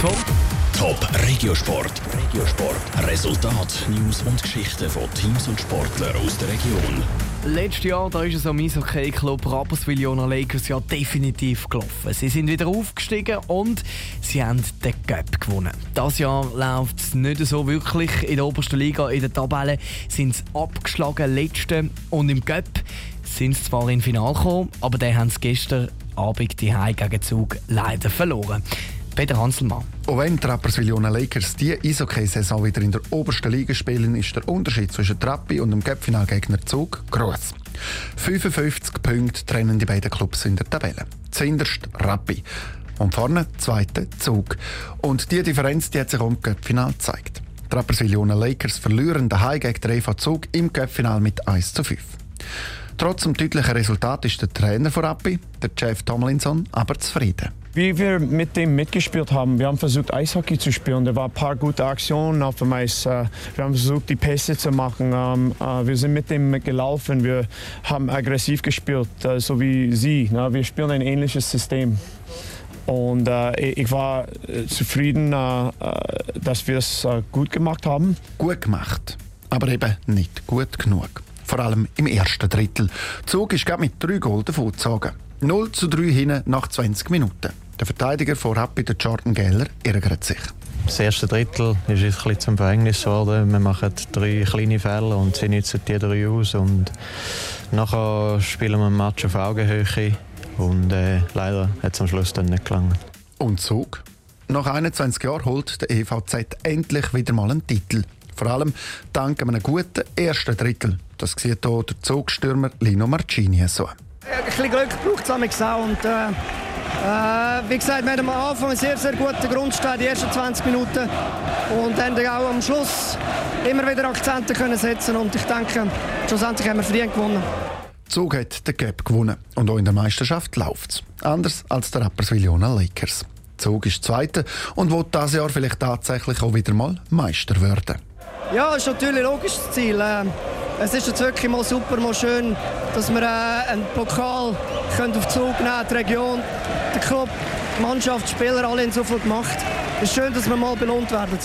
vom Top Regiosport. Regiosport. Resultat, News und Geschichten von Teams und Sportlern aus der Region. Letztes Jahr da ist es am Eishockey-Club Rapperswil Jona Lakers ja definitiv gelaufen. Sie sind wieder aufgestiegen und sie haben den Cup gewonnen. Das Jahr läuft es nicht so wirklich. In der obersten Liga, in der Tabelle sind sie abgeschlagen, letzte. Und im Cup sind sie zwar ins Finale gekommen, aber dann haben sie gestern Abend die gegen Zug leider verloren. Peter Hanselmann. Auch wenn die Rapperswil-Jona Lakers die Eishockey-Saison wieder in der obersten Liga spielen, ist der Unterschied zwischen Trappi und dem Cup-Finalgegner Zug groß. 55 Punkte trennen die beiden Clubs in der Tabelle. Zuinterst Rappi und vorne zweite Zug. Und die Differenz die hat sich auch im Cup-Final gezeigt. Die Rapperswil-Jona Lakers verlieren daheim gegen den EV Zug im Cup-Final mit 1 zu 5. Trotz dem deutlichen Resultat ist der Trainer von Rappi, der Jeff Tomlinson, aber zufrieden. Wie wir mit dem mitgespielt haben, wir haben versucht Eishockey zu spielen. Da waren ein paar gute Aktionen auf dem Eis. Äh, wir haben versucht, die Pässe zu machen. Ähm, äh, wir sind mit dem gelaufen. Wir haben aggressiv gespielt, äh, so wie sie. Wir spielen ein ähnliches System. Und ich war zufrieden, dass wir es gut gemacht haben. Gut gemacht, aber eben nicht gut genug vor allem im ersten Drittel. Zug ist mit drei Goal davongezogen. 0 zu 3 hinten nach 20 Minuten. Der Verteidiger von Rappi, der Jordan Geller, ärgert sich. Das erste Drittel ist ein bisschen zum Verhängnis geworden. Wir machen drei kleine Fälle und sie nutzen die drei aus. Und nachher spielen wir ein Match auf Augenhöhe. Und äh, leider hat es am Schluss dann nicht gelangt. Und Zug? Nach 21 Jahren holt der EVZ endlich wieder mal einen Titel. Vor allem dank einem guten ersten Drittel. Das sieht hier der Zugstürmer Lino Marcini so. Ein bisschen Glück braucht es auch. Und, äh, äh, wie gesagt, wir haben am Anfang einen sehr, sehr guten Grundstein, die ersten 20 Minuten. Und haben auch am Schluss immer wieder Akzente können setzen Und ich denke, schlussendlich haben wir verdient gewonnen. Zug hat den Cup gewonnen und auch in der Meisterschaft läuft es. Anders als der Rapperswil-Jona Lakers. Zug ist Zweiter und will dieses Jahr vielleicht tatsächlich auch wieder mal Meister werden. Ja, das ist natürlich ein logisches Ziel. Ähm, es ist jetzt wirklich mal super, mal schön, dass wir äh, einen Pokal können auf Zug nehmen können, die Region, der Club, die Mannschaft, die Spieler, alle haben so viel gemacht. Es ist schön, dass wir mal belohnt werden.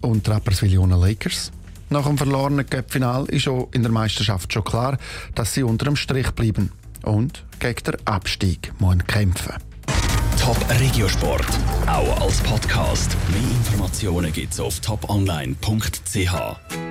Und Rapperswil-Jona Lakers? Nach dem verlorenen Cup-Final ist auch in der Meisterschaft schon klar, dass sie unter dem Strich bleiben und gegen den Abstieg müssen kämpfen Top Regiosport, auch als Podcast. Mehr Informationen gibt's auf toponline.ch.